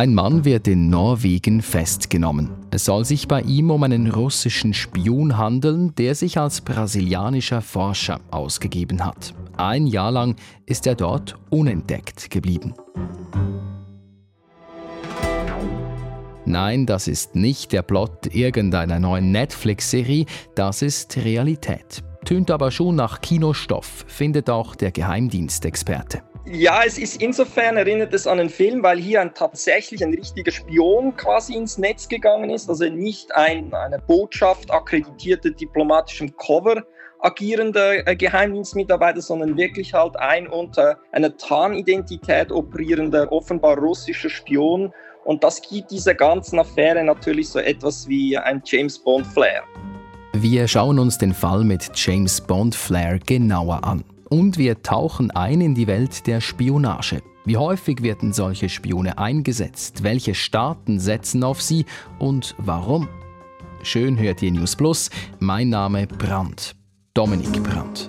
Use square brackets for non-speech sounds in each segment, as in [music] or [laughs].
Ein Mann wird in Norwegen festgenommen. Es soll sich bei ihm um einen russischen Spion handeln, der sich als brasilianischer Forscher ausgegeben hat. Ein Jahr lang ist er dort unentdeckt geblieben. Nein, das ist nicht der Plot irgendeiner neuen Netflix-Serie, das ist Realität. Tönt aber schon nach Kinostoff, findet auch der Geheimdienstexperte. Ja, es ist insofern erinnert es an einen Film, weil hier ein, tatsächlich ein richtiger Spion quasi ins Netz gegangen ist, also nicht ein eine Botschaft akkreditierte diplomatischem Cover agierender äh, Geheimdienstmitarbeiter, sondern wirklich halt ein unter einer Tarnidentität operierender, offenbar russischer Spion. Und das gibt dieser ganzen Affäre natürlich so etwas wie ein James Bond Flair. Wir schauen uns den Fall mit James Bond Flair genauer an. Und wir tauchen ein in die Welt der Spionage. Wie häufig werden solche Spione eingesetzt? Welche Staaten setzen auf sie und warum? Schön hört ihr News Plus. Mein Name Brandt. Dominik Brandt.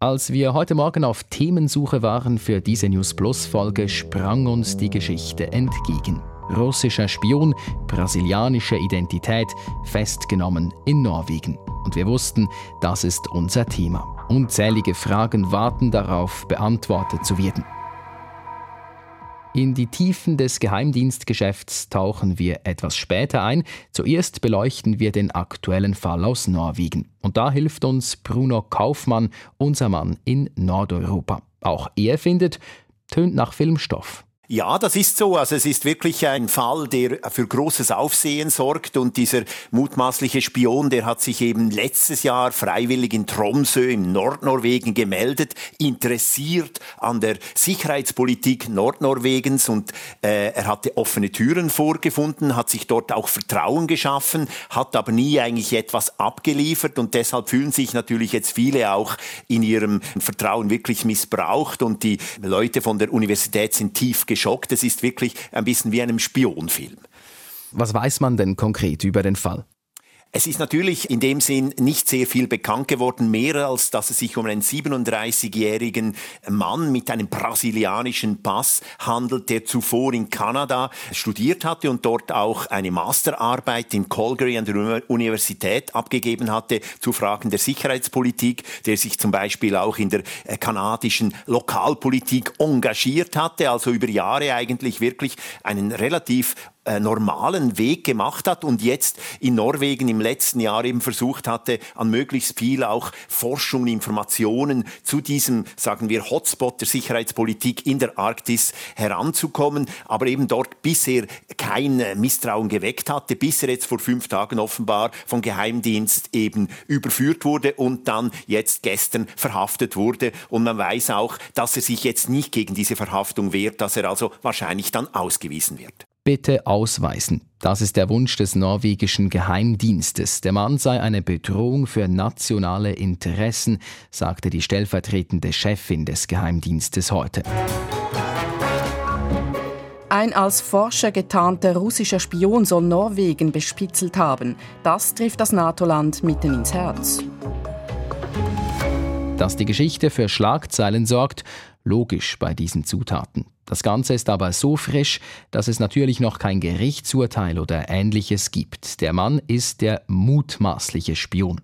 Als wir heute Morgen auf Themensuche waren für diese News Plus Folge, sprang uns die Geschichte entgegen. Russischer Spion, brasilianische Identität, festgenommen in Norwegen. Und wir wussten, das ist unser Thema. Unzählige Fragen warten darauf, beantwortet zu werden. In die Tiefen des Geheimdienstgeschäfts tauchen wir etwas später ein. Zuerst beleuchten wir den aktuellen Fall aus Norwegen. Und da hilft uns Bruno Kaufmann, unser Mann in Nordeuropa. Auch er findet, tönt nach Filmstoff. Ja, das ist so. Also es ist wirklich ein Fall, der für großes Aufsehen sorgt. Und dieser mutmaßliche Spion, der hat sich eben letztes Jahr freiwillig in Tromsø im Nordnorwegen gemeldet, interessiert an der Sicherheitspolitik Nordnorwegens. Und äh, er hatte offene Türen vorgefunden, hat sich dort auch Vertrauen geschaffen, hat aber nie eigentlich etwas abgeliefert. Und deshalb fühlen sich natürlich jetzt viele auch in ihrem Vertrauen wirklich missbraucht. Und die Leute von der Universität sind tief geschockt. Es ist wirklich ein bisschen wie einem Spionfilm. Was weiß man denn konkret über den Fall? Es ist natürlich in dem Sinn nicht sehr viel bekannt geworden, mehr als dass es sich um einen 37-jährigen Mann mit einem brasilianischen Pass handelt, der zuvor in Kanada studiert hatte und dort auch eine Masterarbeit in Calgary an der Universität abgegeben hatte zu Fragen der Sicherheitspolitik, der sich zum Beispiel auch in der äh, kanadischen Lokalpolitik engagiert hatte, also über Jahre eigentlich wirklich einen relativ äh, normalen Weg gemacht hat und jetzt in Norwegen im letzten Jahr eben versucht hatte, an möglichst viel auch Forschung, Informationen zu diesem, sagen wir, Hotspot der Sicherheitspolitik in der Arktis heranzukommen, aber eben dort bisher kein äh, Misstrauen geweckt hatte, bis er jetzt vor fünf Tagen offenbar vom Geheimdienst eben überführt wurde und dann jetzt gestern verhaftet wurde. Und man weiß auch, dass er sich jetzt nicht gegen diese Verhaftung wehrt, dass er also wahrscheinlich dann ausgewiesen wird bitte ausweisen. Das ist der Wunsch des norwegischen Geheimdienstes. Der Mann sei eine Bedrohung für nationale Interessen, sagte die stellvertretende Chefin des Geheimdienstes heute. Ein als Forscher getarnter russischer Spion soll Norwegen bespitzelt haben. Das trifft das NATO-Land mitten ins Herz. Dass die Geschichte für Schlagzeilen sorgt, logisch bei diesen Zutaten. Das Ganze ist aber so frisch, dass es natürlich noch kein Gerichtsurteil oder ähnliches gibt. Der Mann ist der mutmaßliche Spion.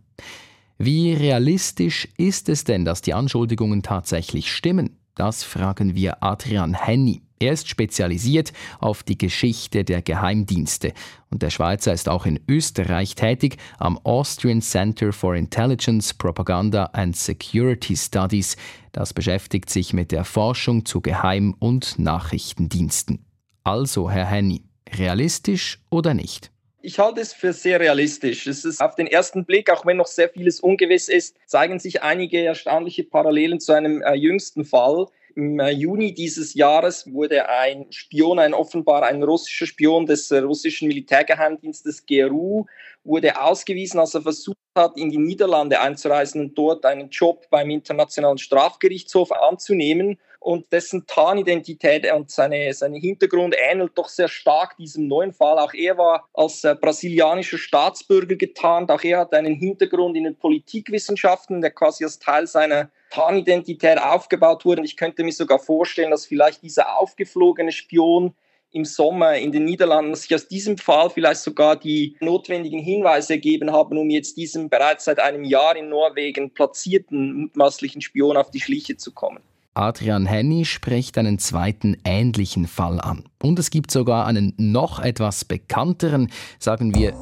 Wie realistisch ist es denn, dass die Anschuldigungen tatsächlich stimmen? Das fragen wir Adrian Henny. Er ist spezialisiert auf die Geschichte der Geheimdienste und der Schweizer ist auch in Österreich tätig am Austrian Center for Intelligence, Propaganda and Security Studies. Das beschäftigt sich mit der Forschung zu Geheim- und Nachrichtendiensten. Also, Herr Henny, realistisch oder nicht? Ich halte es für sehr realistisch. Es ist auf den ersten Blick, auch wenn noch sehr vieles ungewiss ist, zeigen sich einige erstaunliche Parallelen zu einem äh, jüngsten Fall. Im äh, Juni dieses Jahres wurde ein Spion, ein offenbar ein russischer Spion des äh, russischen Militärgeheimdienstes GRU, wurde ausgewiesen, als er versucht hat, in die Niederlande einzureisen und dort einen Job beim Internationalen Strafgerichtshof anzunehmen. Und dessen Tarnidentität und seine, seine Hintergrund ähnelt doch sehr stark diesem neuen Fall. Auch er war als äh, brasilianischer Staatsbürger getarnt. Auch er hat einen Hintergrund in den Politikwissenschaften, der quasi als Teil seiner Tarnidentität aufgebaut wurde. Und ich könnte mir sogar vorstellen, dass vielleicht dieser aufgeflogene Spion im Sommer in den Niederlanden sich aus diesem Fall vielleicht sogar die notwendigen Hinweise ergeben haben, um jetzt diesem bereits seit einem Jahr in Norwegen platzierten mutmaßlichen Spion auf die Schliche zu kommen. Adrian Henny spricht einen zweiten ähnlichen Fall an. Und es gibt sogar einen noch etwas bekannteren, sagen wir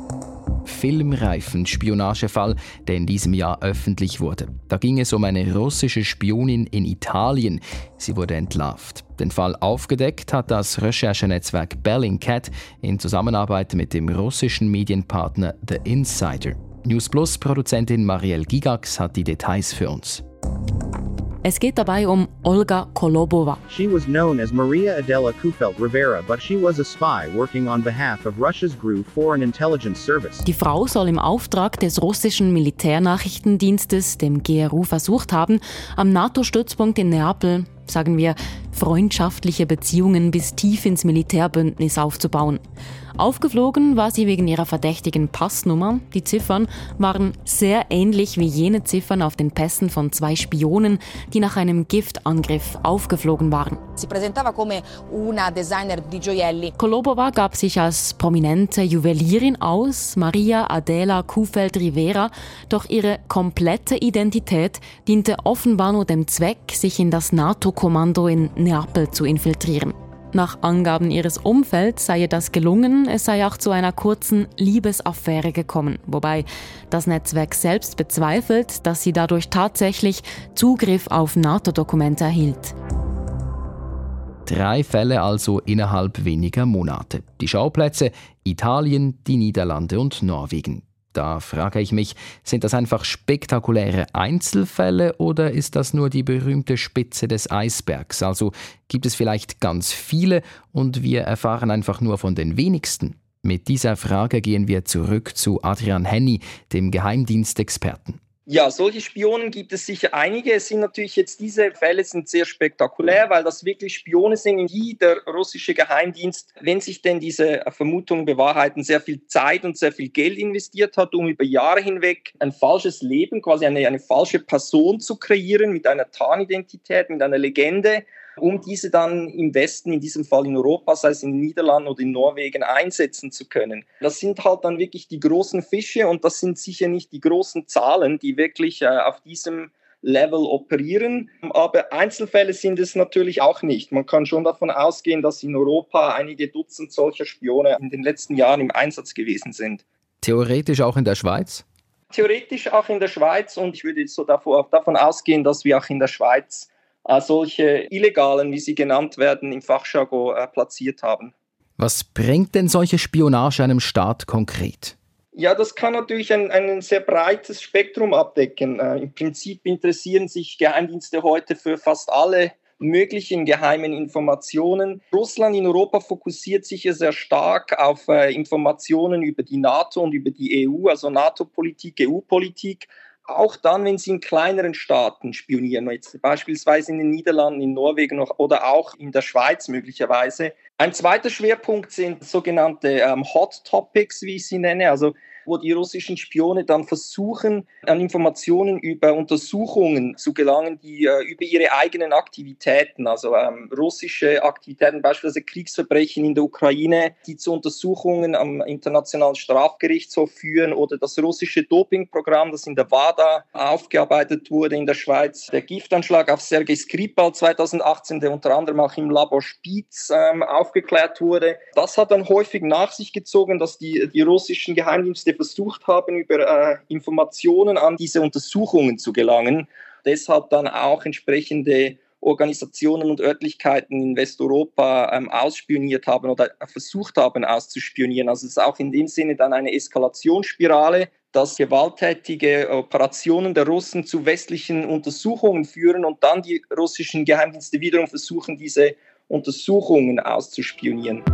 filmreifen Spionagefall, der in diesem Jahr öffentlich wurde. Da ging es um eine russische Spionin in Italien. Sie wurde entlarvt. Den Fall aufgedeckt hat das Recherchenetzwerk Bellingcat in Zusammenarbeit mit dem russischen Medienpartner The Insider. News Plus Produzentin Marielle Gigax hat die Details für uns. Es geht dabei um Olga Kolobova. She was known as Maria Adela Kufelt Rivera, but she was a spy working on behalf of Russia's GRU Foreign Intelligence Service. Die Frau soll im Auftrag des russischen Militärnachrichtendienstes, dem GRU, versucht haben, am NATO-Stützpunkt in Neapel sagen wir, freundschaftliche Beziehungen bis tief ins Militärbündnis aufzubauen. Aufgeflogen war sie wegen ihrer verdächtigen Passnummer. Die Ziffern waren sehr ähnlich wie jene Ziffern auf den Pässen von zwei Spionen, die nach einem Giftangriff aufgeflogen waren. Si presentava come una designer di gioielli. Kolobova gab sich als prominente Juwelierin aus, Maria Adela Kuhfeld Rivera, doch ihre komplette Identität diente offenbar nur dem Zweck, sich in das NATO-Kommando in Neapel zu infiltrieren. Nach Angaben ihres Umfelds sei ihr das gelungen, es sei auch zu einer kurzen Liebesaffäre gekommen, wobei das Netzwerk selbst bezweifelt, dass sie dadurch tatsächlich Zugriff auf NATO-Dokumente erhielt. Drei Fälle also innerhalb weniger Monate. Die Schauplätze Italien, die Niederlande und Norwegen. Da frage ich mich, sind das einfach spektakuläre Einzelfälle oder ist das nur die berühmte Spitze des Eisbergs? Also gibt es vielleicht ganz viele und wir erfahren einfach nur von den wenigsten? Mit dieser Frage gehen wir zurück zu Adrian Henny, dem Geheimdienstexperten. Ja, solche Spionen gibt es sicher einige. Es sind natürlich jetzt diese Fälle sind sehr spektakulär, weil das wirklich Spione sind, in die der russische Geheimdienst, wenn sich denn diese Vermutungen bewahrheiten, sehr viel Zeit und sehr viel Geld investiert hat, um über Jahre hinweg ein falsches Leben, quasi eine, eine falsche Person zu kreieren mit einer Tarnidentität, mit einer Legende um diese dann im Westen, in diesem Fall in Europa, sei es in den Niederlanden oder in Norwegen, einsetzen zu können. Das sind halt dann wirklich die großen Fische und das sind sicher nicht die großen Zahlen, die wirklich äh, auf diesem Level operieren. Aber Einzelfälle sind es natürlich auch nicht. Man kann schon davon ausgehen, dass in Europa einige Dutzend solcher Spione in den letzten Jahren im Einsatz gewesen sind. Theoretisch auch in der Schweiz? Theoretisch auch in der Schweiz und ich würde jetzt so davon ausgehen, dass wir auch in der Schweiz solche illegalen, wie sie genannt werden, im Fachjargon äh, platziert haben. Was bringt denn solche Spionage einem Staat konkret? Ja, das kann natürlich ein, ein sehr breites Spektrum abdecken. Äh, Im Prinzip interessieren sich Geheimdienste heute für fast alle möglichen geheimen Informationen. Russland in Europa fokussiert sich ja sehr stark auf äh, Informationen über die NATO und über die EU, also NATO-Politik, EU-Politik auch dann, wenn sie in kleineren Staaten spionieren, jetzt beispielsweise in den Niederlanden, in Norwegen oder auch in der Schweiz möglicherweise. Ein zweiter Schwerpunkt sind sogenannte ähm, Hot Topics, wie ich sie nenne, also wo die russischen Spione dann versuchen, an Informationen über Untersuchungen zu gelangen, die äh, über ihre eigenen Aktivitäten, also ähm, russische Aktivitäten, beispielsweise Kriegsverbrechen in der Ukraine, die zu Untersuchungen am Internationalen Strafgerichtshof führen oder das russische Dopingprogramm, das in der WADA aufgearbeitet wurde in der Schweiz, der Giftanschlag auf Sergei Skripal 2018, der unter anderem auch im Labor Spitz ähm, aufgeklärt wurde. Das hat dann häufig nach sich gezogen, dass die, die russischen Geheimdienste Ärzte versucht haben, über äh, Informationen an diese Untersuchungen zu gelangen. Deshalb dann auch entsprechende Organisationen und Örtlichkeiten in Westeuropa ähm, ausspioniert haben oder versucht haben auszuspionieren. Also es ist auch in dem Sinne dann eine Eskalationsspirale, dass gewalttätige Operationen der Russen zu westlichen Untersuchungen führen und dann die russischen Geheimdienste wiederum versuchen, diese Untersuchungen auszuspionieren.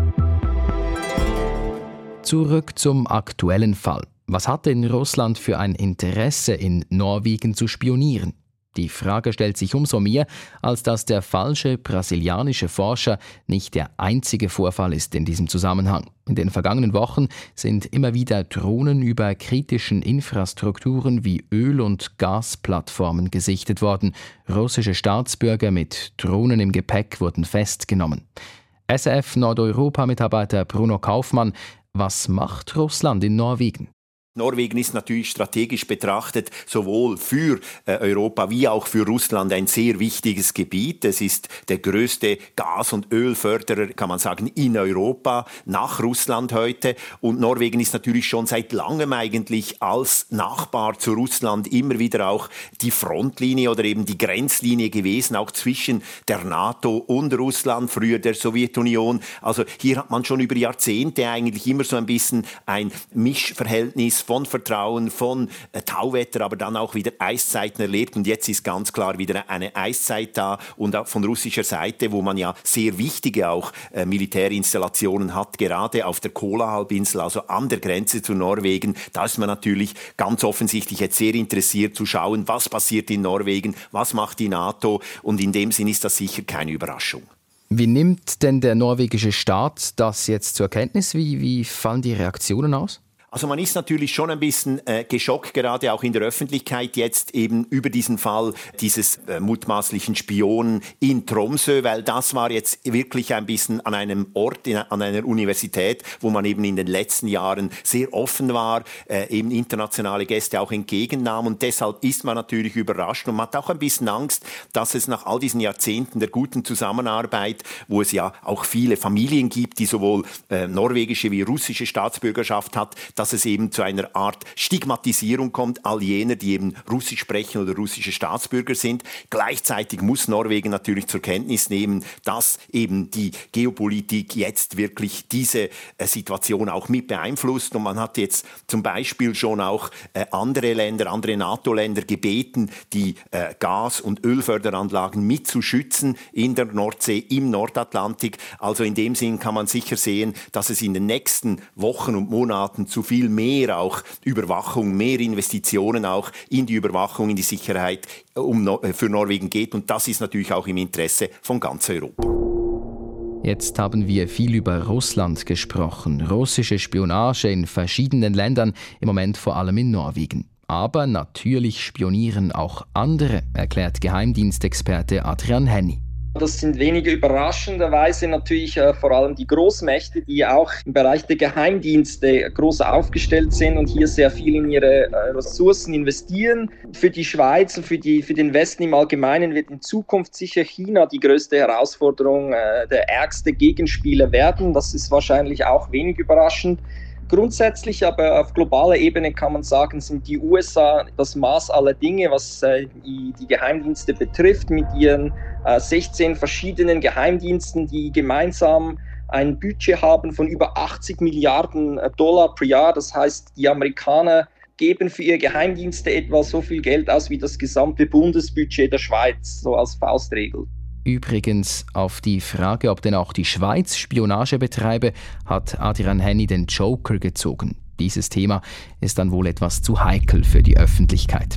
Zurück zum aktuellen Fall. Was hat denn Russland für ein Interesse, in Norwegen zu spionieren? Die Frage stellt sich umso mehr, als dass der falsche brasilianische Forscher nicht der einzige Vorfall ist in diesem Zusammenhang. In den vergangenen Wochen sind immer wieder Drohnen über kritischen Infrastrukturen wie Öl- und Gasplattformen gesichtet worden. Russische Staatsbürger mit Drohnen im Gepäck wurden festgenommen. SF Nordeuropa-Mitarbeiter Bruno Kaufmann, was macht Russland in Norwegen? Norwegen ist natürlich strategisch betrachtet sowohl für äh, Europa wie auch für Russland ein sehr wichtiges Gebiet. Es ist der größte Gas- und Ölförderer, kann man sagen, in Europa nach Russland heute. Und Norwegen ist natürlich schon seit langem eigentlich als Nachbar zu Russland immer wieder auch die Frontlinie oder eben die Grenzlinie gewesen, auch zwischen der NATO und Russland, früher der Sowjetunion. Also hier hat man schon über Jahrzehnte eigentlich immer so ein bisschen ein Mischverhältnis von Vertrauen, von äh, Tauwetter, aber dann auch wieder Eiszeiten erlebt. Und jetzt ist ganz klar wieder eine Eiszeit da und auch von russischer Seite, wo man ja sehr wichtige auch äh, Militärinstallationen hat, gerade auf der Kola-Halbinsel, also an der Grenze zu Norwegen. Da ist man natürlich ganz offensichtlich jetzt sehr interessiert zu schauen, was passiert in Norwegen, was macht die NATO. Und in dem Sinn ist das sicher keine Überraschung. Wie nimmt denn der norwegische Staat das jetzt zur Kenntnis? Wie, wie fallen die Reaktionen aus? Also man ist natürlich schon ein bisschen äh, geschockt, gerade auch in der Öffentlichkeit jetzt eben über diesen Fall dieses äh, mutmaßlichen Spionen in Tromsø, weil das war jetzt wirklich ein bisschen an einem Ort, in, an einer Universität, wo man eben in den letzten Jahren sehr offen war, äh, eben internationale Gäste auch entgegennahm. Und deshalb ist man natürlich überrascht und man hat auch ein bisschen Angst, dass es nach all diesen Jahrzehnten der guten Zusammenarbeit, wo es ja auch viele Familien gibt, die sowohl äh, norwegische wie russische Staatsbürgerschaft hat, dass es eben zu einer Art Stigmatisierung kommt, all jener, die eben Russisch sprechen oder russische Staatsbürger sind. Gleichzeitig muss Norwegen natürlich zur Kenntnis nehmen, dass eben die Geopolitik jetzt wirklich diese äh, Situation auch mit beeinflusst. Und man hat jetzt zum Beispiel schon auch äh, andere Länder, andere NATO-Länder gebeten, die äh, Gas- und Ölförderanlagen mitzuschützen in der Nordsee, im Nordatlantik. Also in dem Sinn kann man sicher sehen, dass es in den nächsten Wochen und Monaten zu viel mehr auch Überwachung, mehr Investitionen auch in die Überwachung, in die Sicherheit um, äh, für Norwegen geht. Und das ist natürlich auch im Interesse von ganz Europa. Jetzt haben wir viel über Russland gesprochen, russische Spionage in verschiedenen Ländern, im Moment vor allem in Norwegen. Aber natürlich spionieren auch andere, erklärt Geheimdienstexperte Adrian Henny. Das sind weniger überraschenderweise natürlich äh, vor allem die Großmächte, die auch im Bereich der Geheimdienste groß aufgestellt sind und hier sehr viel in ihre äh, Ressourcen investieren. Für die Schweiz und für, die, für den Westen im Allgemeinen wird in Zukunft sicher China die größte Herausforderung, äh, der ärgste Gegenspieler werden. Das ist wahrscheinlich auch wenig überraschend. Grundsätzlich aber auf globaler Ebene kann man sagen, sind die USA das Maß aller Dinge, was äh, die, die, Geheimdienste betrifft, mit ihren äh, 16 verschiedenen Geheimdiensten, die gemeinsam ein Budget haben von über 80 Milliarden äh, Dollar pro Jahr. Das heißt, die Amerikaner geben für ihre Geheimdienste etwa so viel Geld aus wie das gesamte Bundesbudget der Schweiz, so als Faustregel. Übrigens auf die Frage, ob denn auch die Schweiz Spionage betreibe, hat Adrian Henny den Joker gezogen. Dieses Thema ist dann wohl etwas zu heikel für die Öffentlichkeit.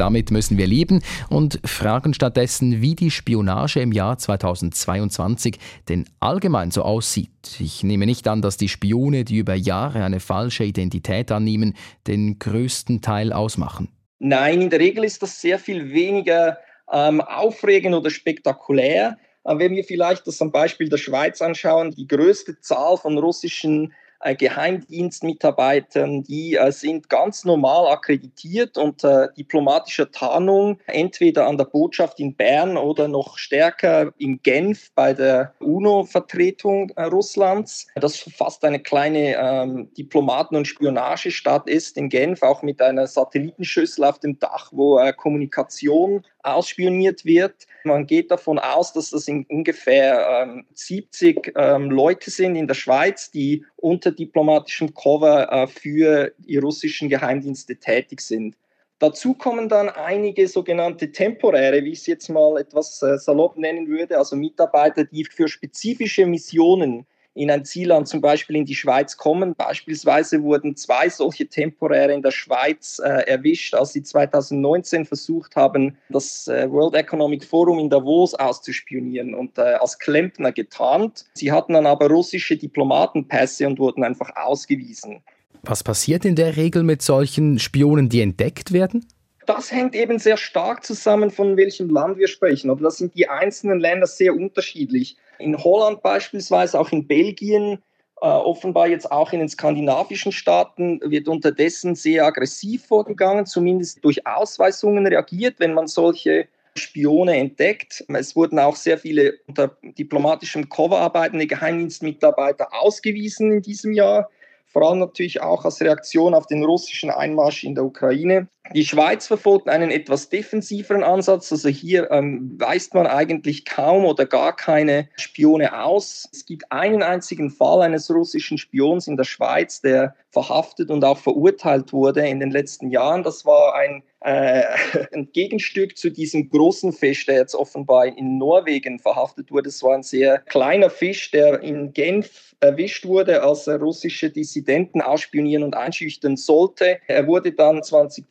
Damit müssen wir leben und fragen stattdessen, wie die Spionage im Jahr 2022 denn allgemein so aussieht. Ich nehme nicht an, dass die Spione, die über Jahre eine falsche Identität annehmen, den größten Teil ausmachen. Nein, in der Regel ist das sehr viel weniger ähm, aufregend oder spektakulär. Äh, wenn wir vielleicht das am Beispiel der Schweiz anschauen, die größte Zahl von russischen Geheimdienstmitarbeitern, die äh, sind ganz normal akkreditiert unter diplomatischer Tarnung, entweder an der Botschaft in Bern oder noch stärker in Genf bei der UNO-Vertretung äh, Russlands, das fast eine kleine ähm, Diplomaten- und Spionagestadt ist in Genf, auch mit einer Satellitenschüssel auf dem Dach, wo äh, Kommunikation ausspioniert wird. Man geht davon aus, dass das in ungefähr ähm, 70 ähm, Leute sind in der Schweiz, die unter diplomatischem Cover äh, für die russischen Geheimdienste tätig sind. Dazu kommen dann einige sogenannte temporäre, wie ich es jetzt mal etwas äh, salopp nennen würde, also Mitarbeiter, die für spezifische Missionen in ein Zielland, zum Beispiel in die Schweiz kommen. Beispielsweise wurden zwei solche Temporäre in der Schweiz äh, erwischt, als sie 2019 versucht haben, das äh, World Economic Forum in Davos auszuspionieren und äh, als Klempner getarnt. Sie hatten dann aber russische Diplomatenpässe und wurden einfach ausgewiesen. Was passiert in der Regel mit solchen Spionen, die entdeckt werden? Das hängt eben sehr stark zusammen, von welchem Land wir sprechen. Oder das sind die einzelnen Länder sehr unterschiedlich. In Holland beispielsweise, auch in Belgien, äh, offenbar jetzt auch in den skandinavischen Staaten wird unterdessen sehr aggressiv vorgegangen, zumindest durch Ausweisungen reagiert, wenn man solche Spione entdeckt. Es wurden auch sehr viele unter diplomatischem Cover arbeitende Geheimdienstmitarbeiter ausgewiesen in diesem Jahr vor allem natürlich auch als Reaktion auf den russischen Einmarsch in der Ukraine. Die Schweiz verfolgt einen etwas defensiveren Ansatz. Also hier ähm, weist man eigentlich kaum oder gar keine Spione aus. Es gibt einen einzigen Fall eines russischen Spions in der Schweiz, der verhaftet und auch verurteilt wurde in den letzten Jahren. Das war ein äh, [laughs] ein Gegenstück zu diesem großen Fisch, der jetzt offenbar in Norwegen verhaftet wurde. Es war ein sehr kleiner Fisch, der in Genf erwischt wurde, als er russische Dissidenten ausspionieren und einschüchtern sollte. Er wurde dann 2020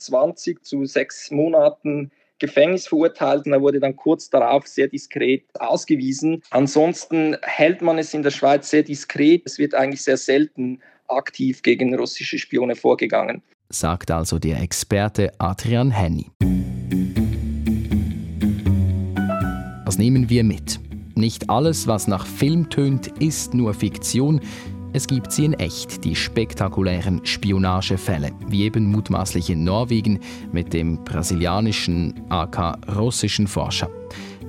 zu sechs Monaten Gefängnis verurteilt und er wurde dann kurz darauf sehr diskret ausgewiesen. Ansonsten hält man es in der Schweiz sehr diskret. Es wird eigentlich sehr selten aktiv gegen russische Spione vorgegangen sagt also der Experte Adrian Henny. Was nehmen wir mit? Nicht alles, was nach Film tönt, ist nur Fiktion. Es gibt sie in echt, die spektakulären Spionagefälle, wie eben mutmaßlich in Norwegen mit dem brasilianischen, aka russischen Forscher.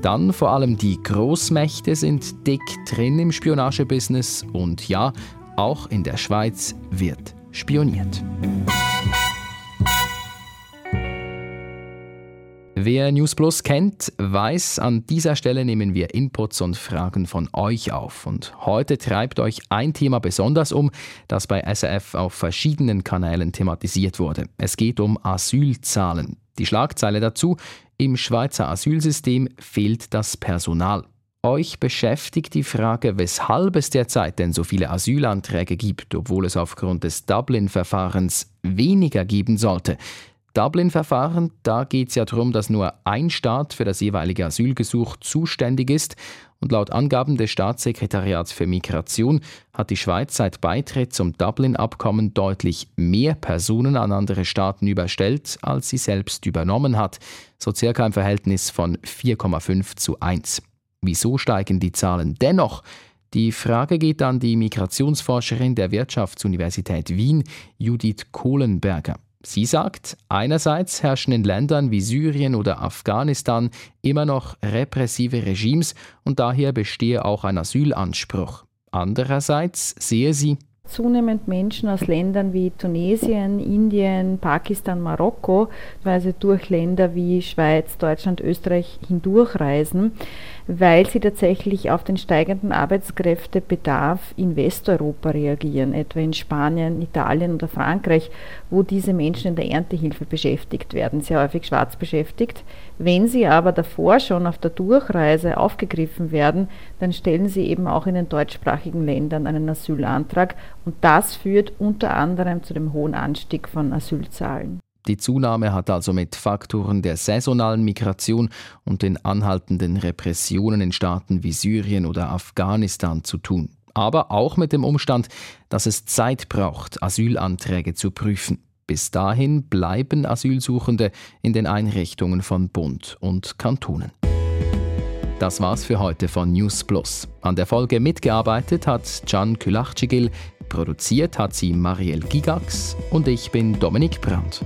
Dann vor allem die Großmächte sind dick drin im Spionagebusiness und ja, auch in der Schweiz wird spioniert. Wer News Plus kennt, weiß, an dieser Stelle nehmen wir Inputs und Fragen von euch auf. Und heute treibt euch ein Thema besonders um, das bei SRF auf verschiedenen Kanälen thematisiert wurde. Es geht um Asylzahlen. Die Schlagzeile dazu, im Schweizer Asylsystem fehlt das Personal. Euch beschäftigt die Frage, weshalb es derzeit denn so viele Asylanträge gibt, obwohl es aufgrund des Dublin-Verfahrens weniger geben sollte. Dublin-Verfahren, da geht es ja darum, dass nur ein Staat für das jeweilige Asylgesuch zuständig ist. Und laut Angaben des Staatssekretariats für Migration hat die Schweiz seit Beitritt zum Dublin-Abkommen deutlich mehr Personen an andere Staaten überstellt, als sie selbst übernommen hat. So circa im Verhältnis von 4,5 zu 1. Wieso steigen die Zahlen dennoch? Die Frage geht an die Migrationsforscherin der Wirtschaftsuniversität Wien, Judith Kohlenberger. Sie sagt, einerseits herrschen in Ländern wie Syrien oder Afghanistan immer noch repressive Regimes und daher bestehe auch ein Asylanspruch. Andererseits sehe sie, zunehmend Menschen aus Ländern wie Tunesien, Indien, Pakistan, Marokko, also durch Länder wie Schweiz, Deutschland, Österreich hindurchreisen weil sie tatsächlich auf den steigenden Arbeitskräftebedarf in Westeuropa reagieren, etwa in Spanien, Italien oder Frankreich, wo diese Menschen in der Erntehilfe beschäftigt werden, sehr häufig schwarz beschäftigt. Wenn sie aber davor schon auf der Durchreise aufgegriffen werden, dann stellen sie eben auch in den deutschsprachigen Ländern einen Asylantrag und das führt unter anderem zu dem hohen Anstieg von Asylzahlen. Die Zunahme hat also mit Faktoren der saisonalen Migration und den anhaltenden Repressionen in Staaten wie Syrien oder Afghanistan zu tun. Aber auch mit dem Umstand, dass es Zeit braucht, Asylanträge zu prüfen. Bis dahin bleiben Asylsuchende in den Einrichtungen von Bund und Kantonen. Das war's für heute von News Plus. An der Folge mitgearbeitet hat Can Külachcigil, produziert hat sie Marielle Gigax und ich bin Dominik Brandt.